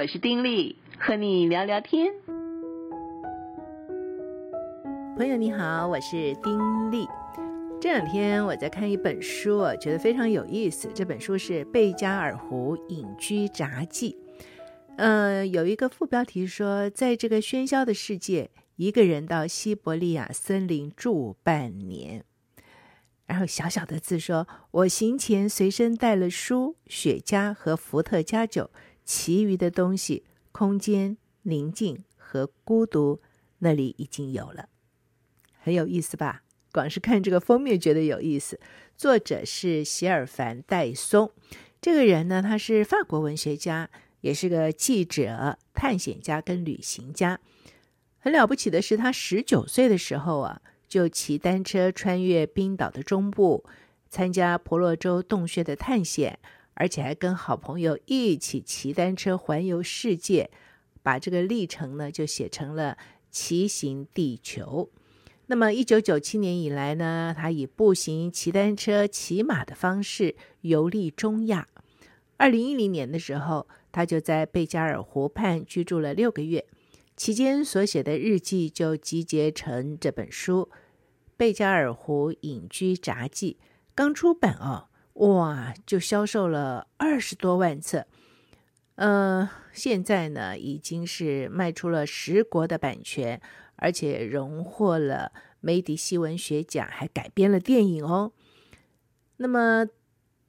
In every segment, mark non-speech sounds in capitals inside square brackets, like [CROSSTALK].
我是丁力，和你聊聊天。朋友你好，我是丁力。这两天我在看一本书啊，觉得非常有意思。这本书是《贝加尔湖隐居札记》。呃，有一个副标题说，在这个喧嚣的世界，一个人到西伯利亚森林住半年。然后小小的字说：“我行前随身带了书、雪茄和伏特加酒，其余的东西，空间、宁静和孤独，那里已经有了。”很有意思吧？光是看这个封面觉得有意思。作者是席尔凡·戴松，这个人呢，他是法国文学家，也是个记者、探险家跟旅行家。很了不起的是，他十九岁的时候啊，就骑单车穿越冰岛的中部，参加婆罗洲洞穴的探险，而且还跟好朋友一起骑单车环游世界，把这个历程呢就写成了《骑行地球》。那么，一九九七年以来呢，他以步行、骑单车、骑马的方式游历中亚。二零一零年的时候，他就在贝加尔湖畔居住了六个月，期间所写的日记就集结成这本书《贝加尔湖隐居札记》。刚出版哦，哇，就销售了二十多万册。呃，现在呢，已经是卖出了十国的版权。而且荣获了梅迪西文学奖，还改编了电影哦。那么，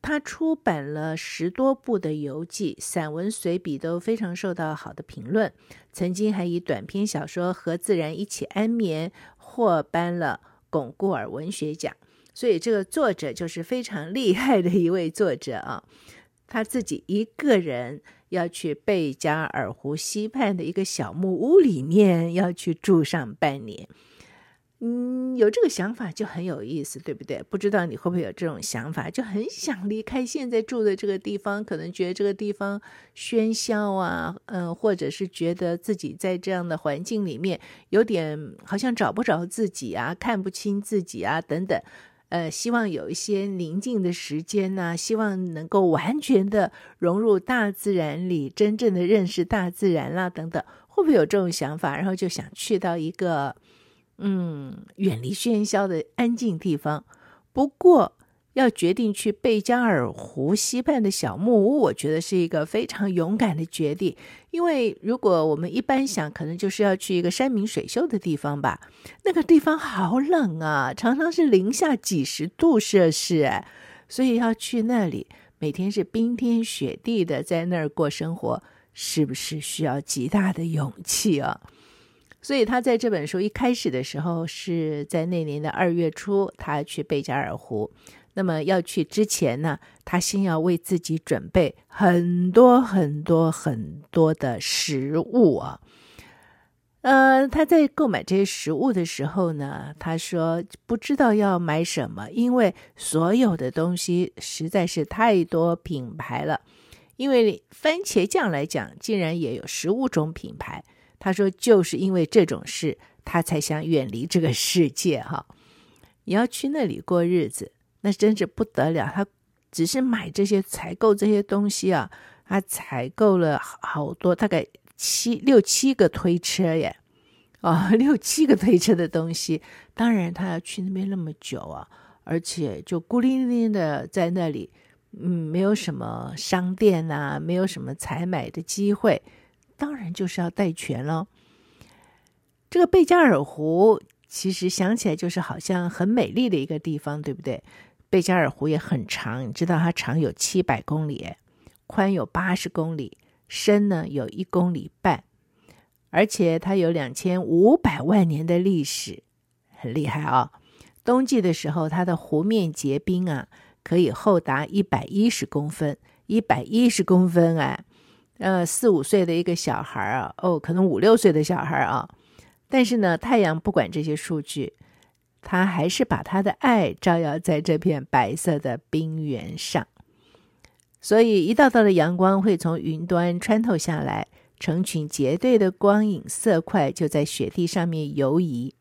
他出版了十多部的游记、散文随笔，都非常受到好的评论。曾经还以短篇小说《和自然一起安眠》获颁了龚固尔文学奖。所以，这个作者就是非常厉害的一位作者啊。他自己一个人。要去贝加尔湖西畔的一个小木屋里面，要去住上半年。嗯，有这个想法就很有意思，对不对？不知道你会不会有这种想法，就很想离开现在住的这个地方，可能觉得这个地方喧嚣啊，嗯，或者是觉得自己在这样的环境里面有点好像找不着自己啊，看不清自己啊，等等。呃，希望有一些宁静的时间呢，希望能够完全的融入大自然里，真正的认识大自然啦，等等，会不会有这种想法？然后就想去到一个，嗯，远离喧嚣的安静地方。不过，要决定去贝加尔湖西畔的小木屋，我觉得是一个非常勇敢的决定。因为如果我们一般想，可能就是要去一个山明水秀的地方吧。那个地方好冷啊，常常是零下几十度摄氏，所以要去那里，每天是冰天雪地的在那儿过生活，是不是需要极大的勇气啊？所以他在这本书一开始的时候，是在那年的二月初，他去贝加尔湖。那么要去之前呢，他先要为自己准备很多很多很多的食物啊。呃，他在购买这些食物的时候呢，他说不知道要买什么，因为所有的东西实在是太多品牌了。因为番茄酱来讲，竟然也有十五种品牌。他说就是因为这种事，他才想远离这个世界哈。你要去那里过日子。那真是不得了，他只是买这些采购这些东西啊，他采购了好多，大概七六七个推车耶，啊、哦，[LAUGHS] 六七个推车的东西。当然，他要去那边那么久啊，而且就孤零零的在那里，嗯，没有什么商店啊，没有什么采买的机会，当然就是要带全喽。这个贝加尔湖其实想起来就是好像很美丽的一个地方，对不对？贝加尔湖也很长，你知道它长有七百公里，宽有八十公里，深呢有一公里半，而且它有两千五百万年的历史，很厉害啊、冬季的时候，它的湖面结冰啊，可以厚达一百一十公分，一百一十公分啊，呃，四五岁的一个小孩啊，哦，可能五六岁的小孩啊，但是呢，太阳不管这些数据。他还是把他的爱照耀在这片白色的冰原上，所以一道道的阳光会从云端穿透下来，成群结队的光影色块就在雪地上面游移。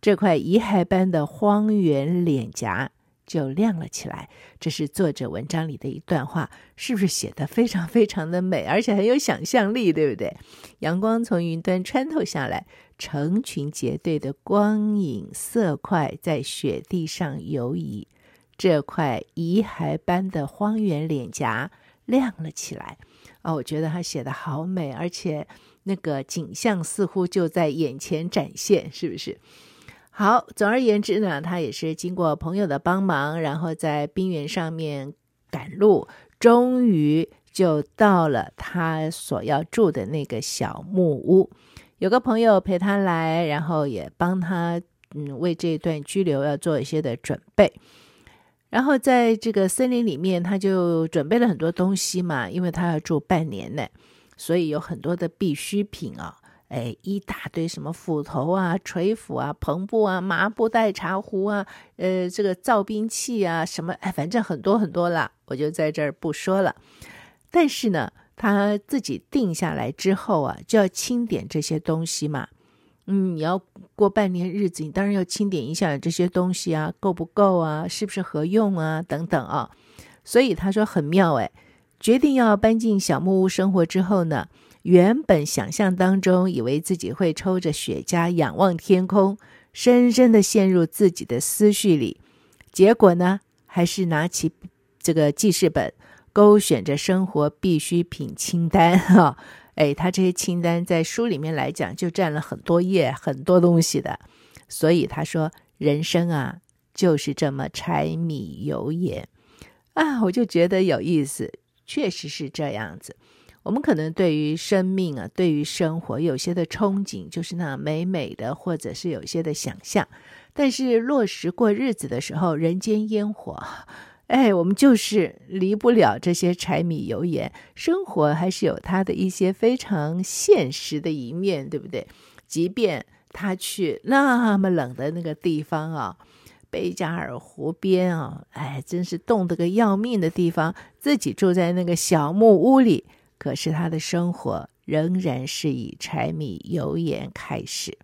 这块遗骸般的荒原脸颊就亮了起来。这是作者文章里的一段话，是不是写得非常非常的美，而且很有想象力，对不对？阳光从云端穿透下来，成群结队的光影色块在雪地上游移，这块遗骸般的荒原脸颊亮了起来。哦，我觉得他写得好美，而且那个景象似乎就在眼前展现，是不是？好，总而言之呢，他也是经过朋友的帮忙，然后在冰原上面赶路，终于就到了他所要住的那个小木屋。有个朋友陪他来，然后也帮他嗯为这段居留要做一些的准备。然后在这个森林里面，他就准备了很多东西嘛，因为他要住半年呢，所以有很多的必需品啊，哎，一大堆什么斧头啊、锤斧啊、篷布啊、麻布袋、茶壶啊，呃，这个造兵器啊，什么哎，反正很多很多了，我就在这儿不说了。但是呢，他自己定下来之后啊，就要清点这些东西嘛。嗯，你要过半年日子，你当然要清点一下这些东西啊，够不够啊，是不是合用啊，等等啊。所以他说很妙哎，决定要搬进小木屋生活之后呢，原本想象当中以为自己会抽着雪茄仰望天空，深深的陷入自己的思绪里，结果呢，还是拿起这个记事本，勾选着生活必需品清单 [LAUGHS] 哈。哎，他这些清单在书里面来讲就占了很多页，很多东西的。所以他说，人生啊，就是这么柴米油盐啊，我就觉得有意思，确实是这样子。我们可能对于生命啊，对于生活有些的憧憬，就是那美美的，或者是有些的想象，但是落实过日子的时候，人间烟火。哎，我们就是离不了这些柴米油盐，生活还是有它的一些非常现实的一面，对不对？即便他去那么冷的那个地方啊，贝加尔湖边啊，哎，真是冻得个要命的地方，自己住在那个小木屋里，可是他的生活仍然是以柴米油盐开始。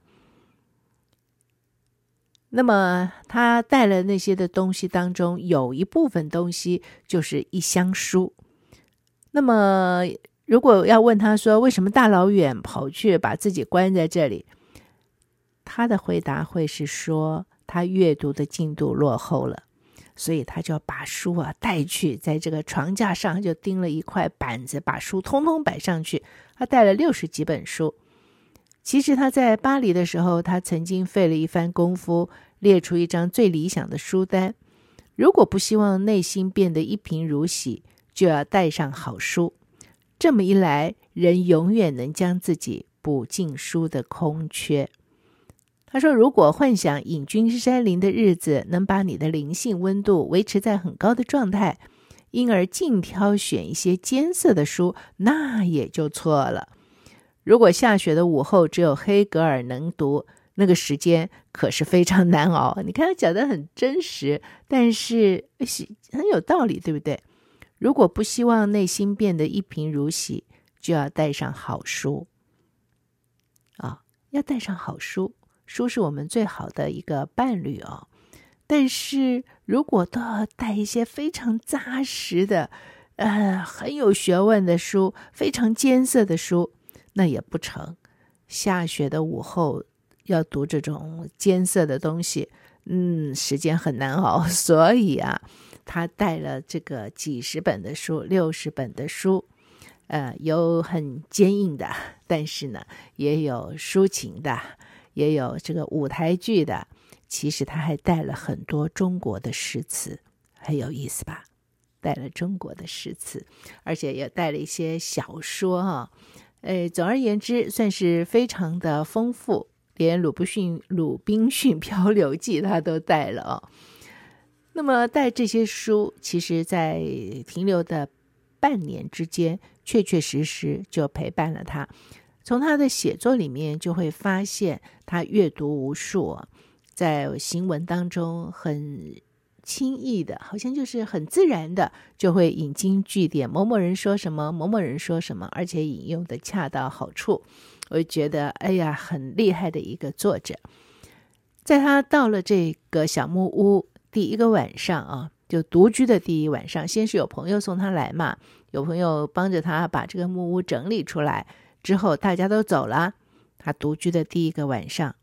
那么他带了那些的东西当中，有一部分东西就是一箱书。那么如果要问他说，为什么大老远跑去把自己关在这里，他的回答会是说，他阅读的进度落后了，所以他就要把书啊带去，在这个床架上就钉了一块板子，把书通通摆上去。他带了六十几本书。其实他在巴黎的时候，他曾经费了一番功夫，列出一张最理想的书单。如果不希望内心变得一贫如洗，就要带上好书。这么一来，人永远能将自己补进书的空缺。他说：“如果幻想隐居山林的日子能把你的灵性温度维持在很高的状态，因而尽挑选一些艰涩的书，那也就错了。”如果下雪的午后只有黑格尔能读，那个时间可是非常难熬。你看他讲的很真实，但是很有道理，对不对？如果不希望内心变得一贫如洗，就要带上好书啊，要带上好书。书是我们最好的一个伴侣哦。但是如果都要带一些非常扎实的、呃，很有学问的书，非常艰涩的书。那也不成，下雪的午后要读这种艰涩的东西，嗯，时间很难熬。[LAUGHS] 所以啊，他带了这个几十本的书，六十本的书，呃，有很坚硬的，但是呢，也有抒情的，也有这个舞台剧的。其实他还带了很多中国的诗词，很有意思吧？带了中国的诗词，而且也带了一些小说哈。哎，总而言之，算是非常的丰富，连鲁滨逊《鲁滨逊漂流记》他都带了哦。那么带这些书，其实在停留的半年之间，确确实实就陪伴了他。从他的写作里面就会发现，他阅读无数，在行文当中很。轻易的，好像就是很自然的，就会引经据典，某某人说什么，某某人说什么，而且引用的恰到好处。我就觉得，哎呀，很厉害的一个作者。在他到了这个小木屋，第一个晚上啊，就独居的第一晚上，先是有朋友送他来嘛，有朋友帮着他把这个木屋整理出来，之后大家都走了，他独居的第一个晚上，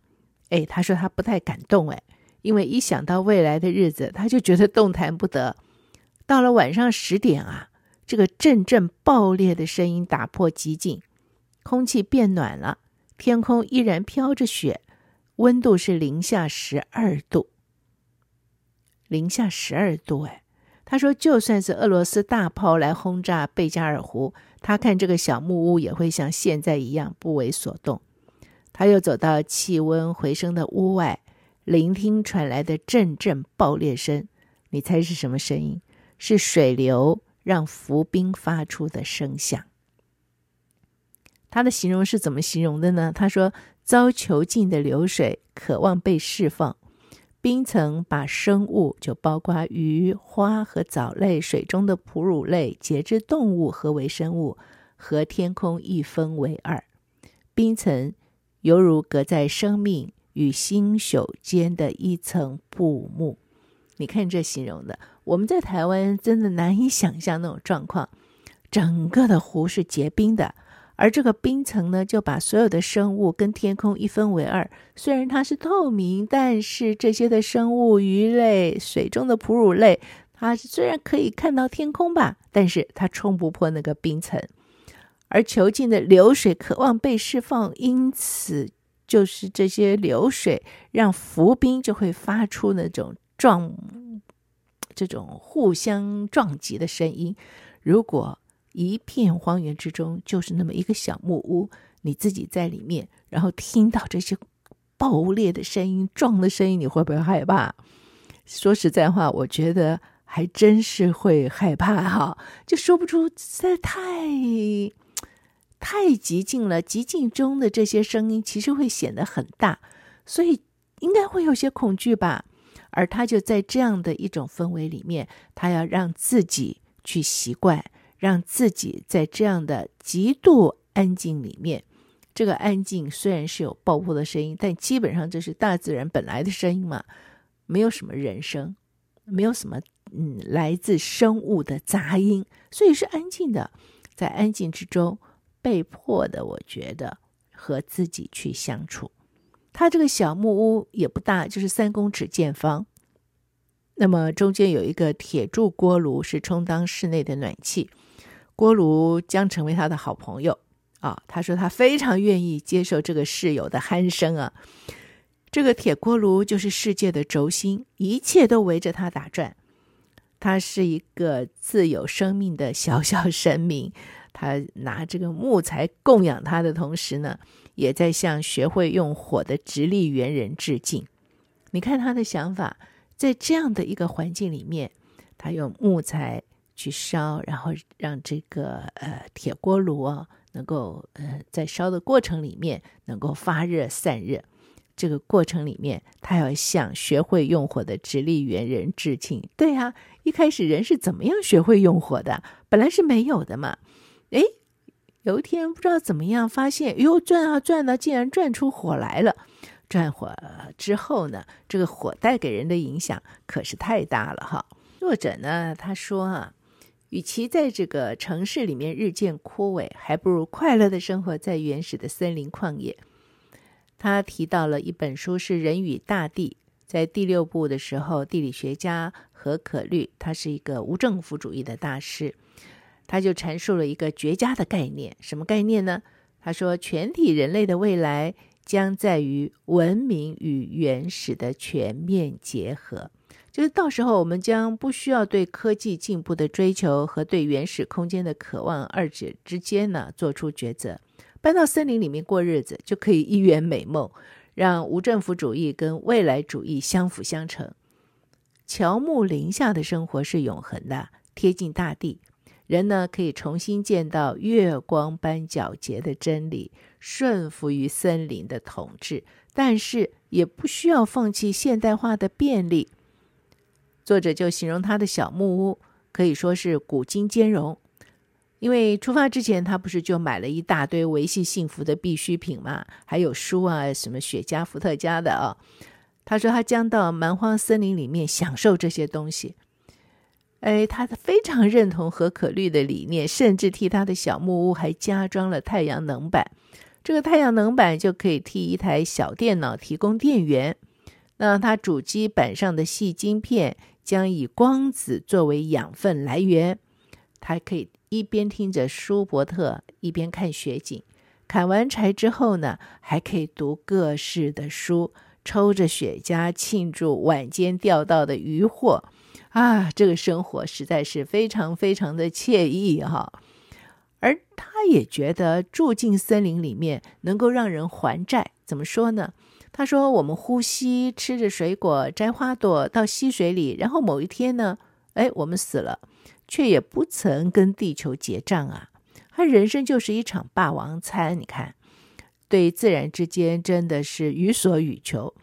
哎，他说他不太敢动，哎，因为一想到未来的日子，他就觉得动弹不得。到了晚上十点啊，这个阵阵爆裂的声音打破寂静，空气变暖了，天空依然飘着雪，温度是零下十二度。零下十二度，哎，他说，就算是俄罗斯大炮来轰炸贝加尔湖，他看这个小木屋也会像现在一样不为所动。他又走到气温回升的屋外，聆听传来的阵阵爆裂声。你猜是什么声音？是水流让浮冰发出的声响。他的形容是怎么形容的呢？他说：“遭囚禁的流水渴望被释放。”冰层把生物，就包括鱼、花和藻类、水中的哺乳类、节肢动物和微生物，和天空一分为二。冰层犹如隔在生命与星宿间的一层布幕。你看这形容的，我们在台湾真的难以想象那种状况，整个的湖是结冰的。而这个冰层呢，就把所有的生物跟天空一分为二。虽然它是透明，但是这些的生物、鱼类、水中的哺乳类，它虽然可以看到天空吧，但是它冲不破那个冰层。而囚禁的流水渴望被释放，因此就是这些流水让浮冰就会发出那种撞、这种互相撞击的声音。如果一片荒原之中，就是那么一个小木屋，你自己在里面，然后听到这些爆裂的声音、撞的声音，你会不会害怕？说实在话，我觉得还真是会害怕哈，就说不出，实在太太极静了。极静中的这些声音，其实会显得很大，所以应该会有些恐惧吧。而他就在这样的一种氛围里面，他要让自己去习惯。让自己在这样的极度安静里面，这个安静虽然是有爆破的声音，但基本上这是大自然本来的声音嘛，没有什么人声，没有什么嗯来自生物的杂音，所以是安静的。在安静之中，被迫的，我觉得和自己去相处。他这个小木屋也不大，就是三公尺见方。那么中间有一个铁铸锅炉，是充当室内的暖气。锅炉将成为他的好朋友啊！他说他非常愿意接受这个室友的鼾声啊。这个铁锅炉就是世界的轴心，一切都围着它打转。他是一个自有生命的小小神明，他拿这个木材供养他的同时呢，也在向学会用火的直立猿人致敬。你看他的想法，在这样的一个环境里面，他用木材。去烧，然后让这个呃铁锅炉啊，能够呃在烧的过程里面能够发热散热。这个过程里面，他要向学会用火的直立猿人致敬。对啊，一开始人是怎么样学会用火的？本来是没有的嘛。诶，有一天不知道怎么样发现，哟转啊转啊，竟然转出火来了。转火之后呢，这个火带给人的影响可是太大了哈。作者呢，他说啊。与其在这个城市里面日渐枯萎，还不如快乐的生活在原始的森林旷野。他提到了一本书是《人与大地》，在第六部的时候，地理学家何可律，他是一个无政府主义的大师，他就阐述了一个绝佳的概念，什么概念呢？他说，全体人类的未来将在于文明与原始的全面结合。就是到时候，我们将不需要对科技进步的追求和对原始空间的渴望二者之间呢做出抉择，搬到森林里面过日子，就可以一圆美梦，让无政府主义跟未来主义相辅相成。乔木林下的生活是永恒的，贴近大地，人呢可以重新见到月光般皎洁的真理，顺服于森林的统治，但是也不需要放弃现代化的便利。作者就形容他的小木屋可以说是古今兼容，因为出发之前他不是就买了一大堆维系幸福的必需品嘛，还有书啊，什么雪茄、伏特加的啊。他说他将到蛮荒森林里面享受这些东西。哎，他非常认同核可绿的理念，甚至替他的小木屋还加装了太阳能板。这个太阳能板就可以替一台小电脑提供电源。那他主机板上的细晶片将以光子作为养分来源。他可以一边听着舒伯特，一边看雪景。砍完柴之后呢，还可以读各式的书，抽着雪茄庆祝晚间钓到的渔获。啊，这个生活实在是非常非常的惬意哈！而他也觉得住进森林里面能够让人还债。怎么说呢？他说：“我们呼吸，吃着水果，摘花朵，到溪水里，然后某一天呢，哎，我们死了，却也不曾跟地球结账啊！他人生就是一场霸王餐。你看，对自然之间真的是予所欲求。”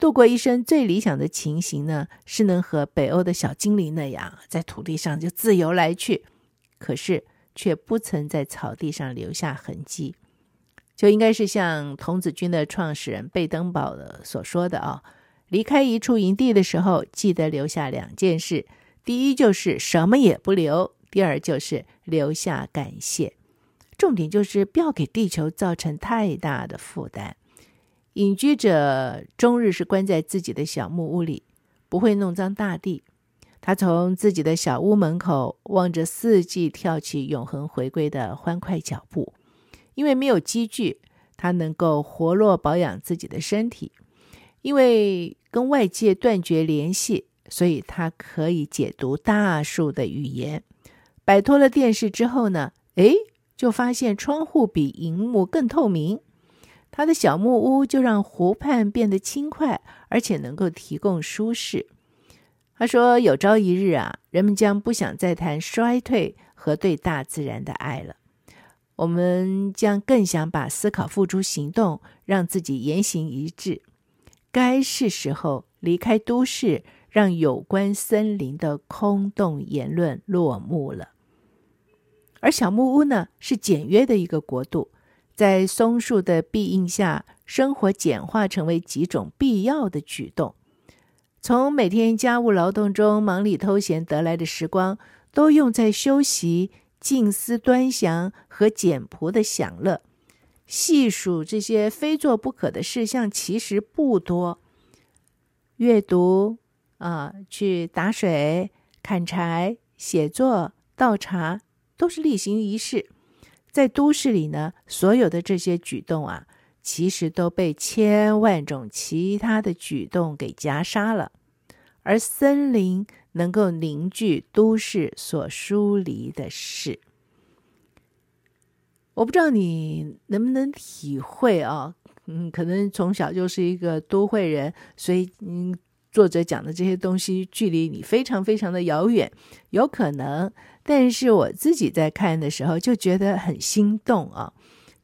度过一生最理想的情形呢，是能和北欧的小精灵那样，在土地上就自由来去，可是却不曾在草地上留下痕迹，就应该是像童子军的创始人贝登堡的所说的啊，离开一处营地的时候，记得留下两件事：第一就是什么也不留；第二就是留下感谢。重点就是不要给地球造成太大的负担。隐居者终日是关在自己的小木屋里，不会弄脏大地。他从自己的小屋门口望着四季，跳起永恒回归的欢快脚步。因为没有积聚，他能够活络保养自己的身体。因为跟外界断绝联系，所以他可以解读大树的语言。摆脱了电视之后呢，诶，就发现窗户比荧幕更透明。他的小木屋就让湖畔变得轻快，而且能够提供舒适。他说：“有朝一日啊，人们将不想再谈衰退和对大自然的爱了。我们将更想把思考付诸行动，让自己言行一致。该是时候离开都市，让有关森林的空洞言论落幕了。而小木屋呢，是简约的一个国度。”在松树的庇荫下，生活简化成为几种必要的举动。从每天家务劳动中忙里偷闲得来的时光，都用在休息、静思端详和简朴的享乐。细数这些非做不可的事项，其实不多。阅读啊，去打水、砍柴、写作、倒茶，都是例行仪式。在都市里呢，所有的这些举动啊，其实都被千万种其他的举动给夹杀了。而森林能够凝聚都市所疏离的事，我不知道你能不能体会啊？嗯，可能从小就是一个都会人，所以嗯，作者讲的这些东西距离你非常非常的遥远，有可能。但是我自己在看的时候就觉得很心动啊，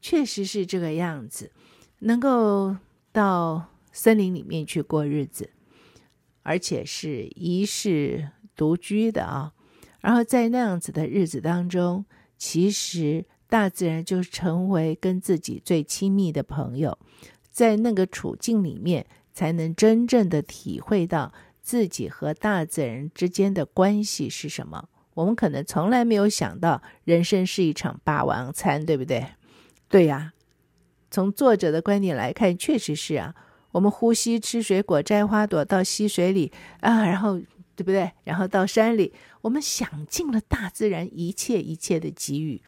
确实是这个样子，能够到森林里面去过日子，而且是一世独居的啊，然后在那样子的日子当中，其实大自然就成为跟自己最亲密的朋友，在那个处境里面，才能真正的体会到自己和大自然之间的关系是什么。我们可能从来没有想到，人生是一场霸王餐，对不对？对呀，从作者的观点来看，确实是啊。我们呼吸、吃水果、摘花朵，到溪水里啊，然后对不对？然后到山里，我们享尽了大自然一切一切的给予，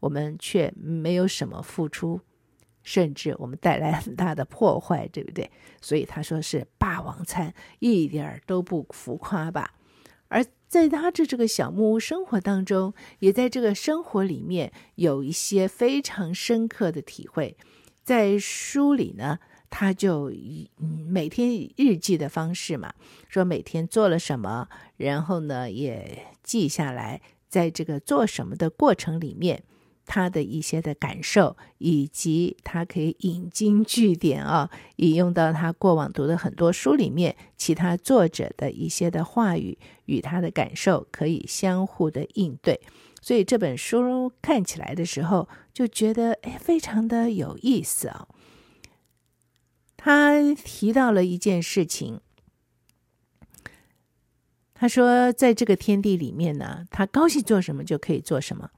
我们却没有什么付出，甚至我们带来很大的破坏，对不对？所以他说是霸王餐，一点儿都不浮夸吧？而在他这这个小木屋生活当中，也在这个生活里面有一些非常深刻的体会。在书里呢，他就以每天日记的方式嘛，说每天做了什么，然后呢也记下来，在这个做什么的过程里面。他的一些的感受，以及他可以引经据典啊，引用到他过往读的很多书里面，其他作者的一些的话语与他的感受可以相互的应对，所以这本书看起来的时候就觉得哎，非常的有意思啊。他提到了一件事情。他说，在这个天地里面呢，他高兴做什么就可以做什么，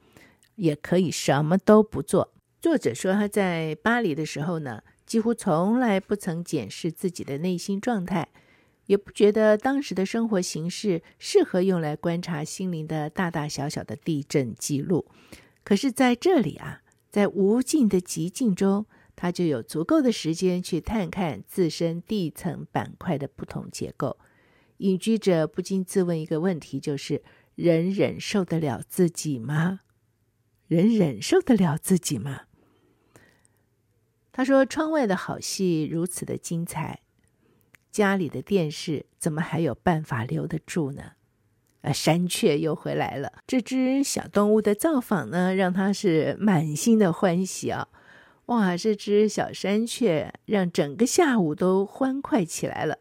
也可以什么都不做。作者说，他在巴黎的时候呢，几乎从来不曾检视自己的内心状态，也不觉得当时的生活形式适合用来观察心灵的大大小小的地震记录。可是，在这里啊，在无尽的寂静中，他就有足够的时间去探看自身地层板块的不同结构。隐居者不禁自问一个问题：就是人忍受得了自己吗？人忍受得了自己吗？他说：“窗外的好戏如此的精彩，家里的电视怎么还有办法留得住呢？”啊，山雀又回来了。这只小动物的造访呢，让他是满心的欢喜啊！哇，这只小山雀让整个下午都欢快起来了。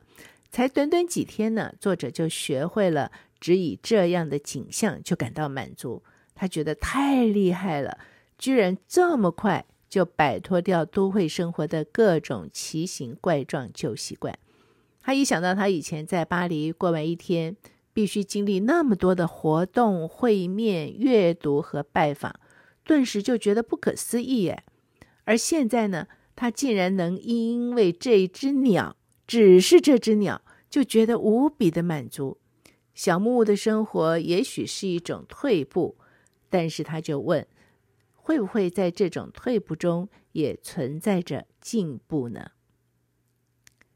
才短短几天呢，作者就学会了只以这样的景象就感到满足。他觉得太厉害了，居然这么快就摆脱掉都会生活的各种奇形怪状旧习惯。他一想到他以前在巴黎过完一天，必须经历那么多的活动、会面、阅读和拜访，顿时就觉得不可思议耶。而现在呢，他竟然能因为这只鸟。只是这只鸟就觉得无比的满足。小木屋的生活也许是一种退步，但是他就问：会不会在这种退步中也存在着进步呢？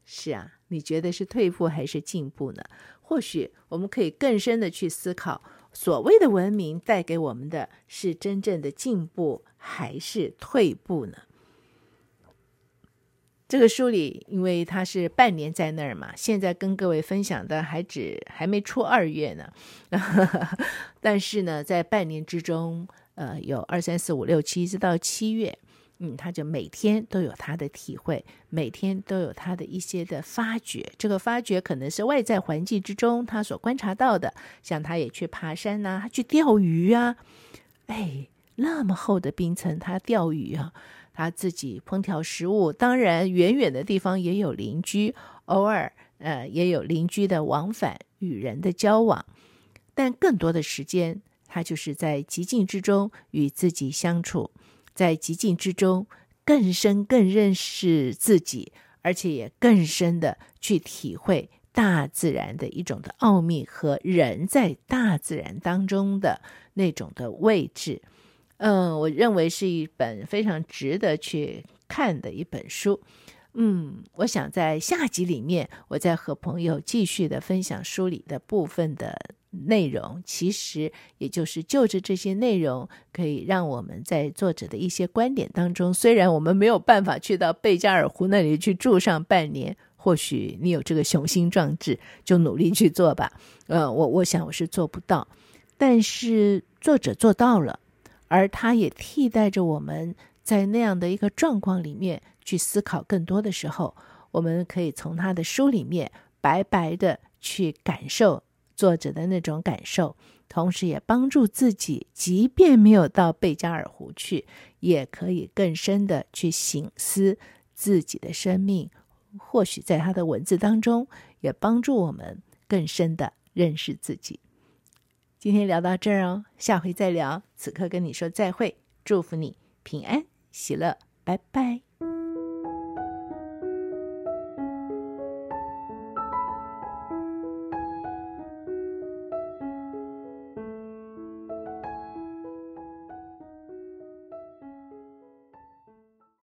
是啊，你觉得是退步还是进步呢？或许我们可以更深的去思考：所谓的文明带给我们的是真正的进步还是退步呢？这个书里，因为他是半年在那儿嘛，现在跟各位分享的还只还没出二月呢。[LAUGHS] 但是呢，在半年之中，呃，有二三四五六七，直到七月，嗯，他就每天都有他的体会，每天都有他的一些的发掘。这个发掘可能是外在环境之中他所观察到的，像他也去爬山呐、他去钓鱼啊，哎，那么厚的冰层，他钓鱼啊。他自己烹调食物，当然远远的地方也有邻居，偶尔呃也有邻居的往返，与人的交往，但更多的时间，他就是在寂静之中与自己相处，在寂静之中更深更认识自己，而且也更深的去体会大自然的一种的奥秘和人在大自然当中的那种的位置。嗯，我认为是一本非常值得去看的一本书。嗯，我想在下集里面，我再和朋友继续的分享书里的部分的内容。其实，也就是就着这些内容，可以让我们在作者的一些观点当中，虽然我们没有办法去到贝加尔湖那里去住上半年，或许你有这个雄心壮志，就努力去做吧。呃，我我想我是做不到，但是作者做到了。而他也替代着我们在那样的一个状况里面去思考更多的时候，我们可以从他的书里面白白的去感受作者的那种感受，同时也帮助自己，即便没有到贝加尔湖去，也可以更深的去醒思自己的生命。或许在他的文字当中，也帮助我们更深的认识自己。今天聊到这儿哦，下回再聊。此刻跟你说再会，祝福你平安喜乐，拜拜。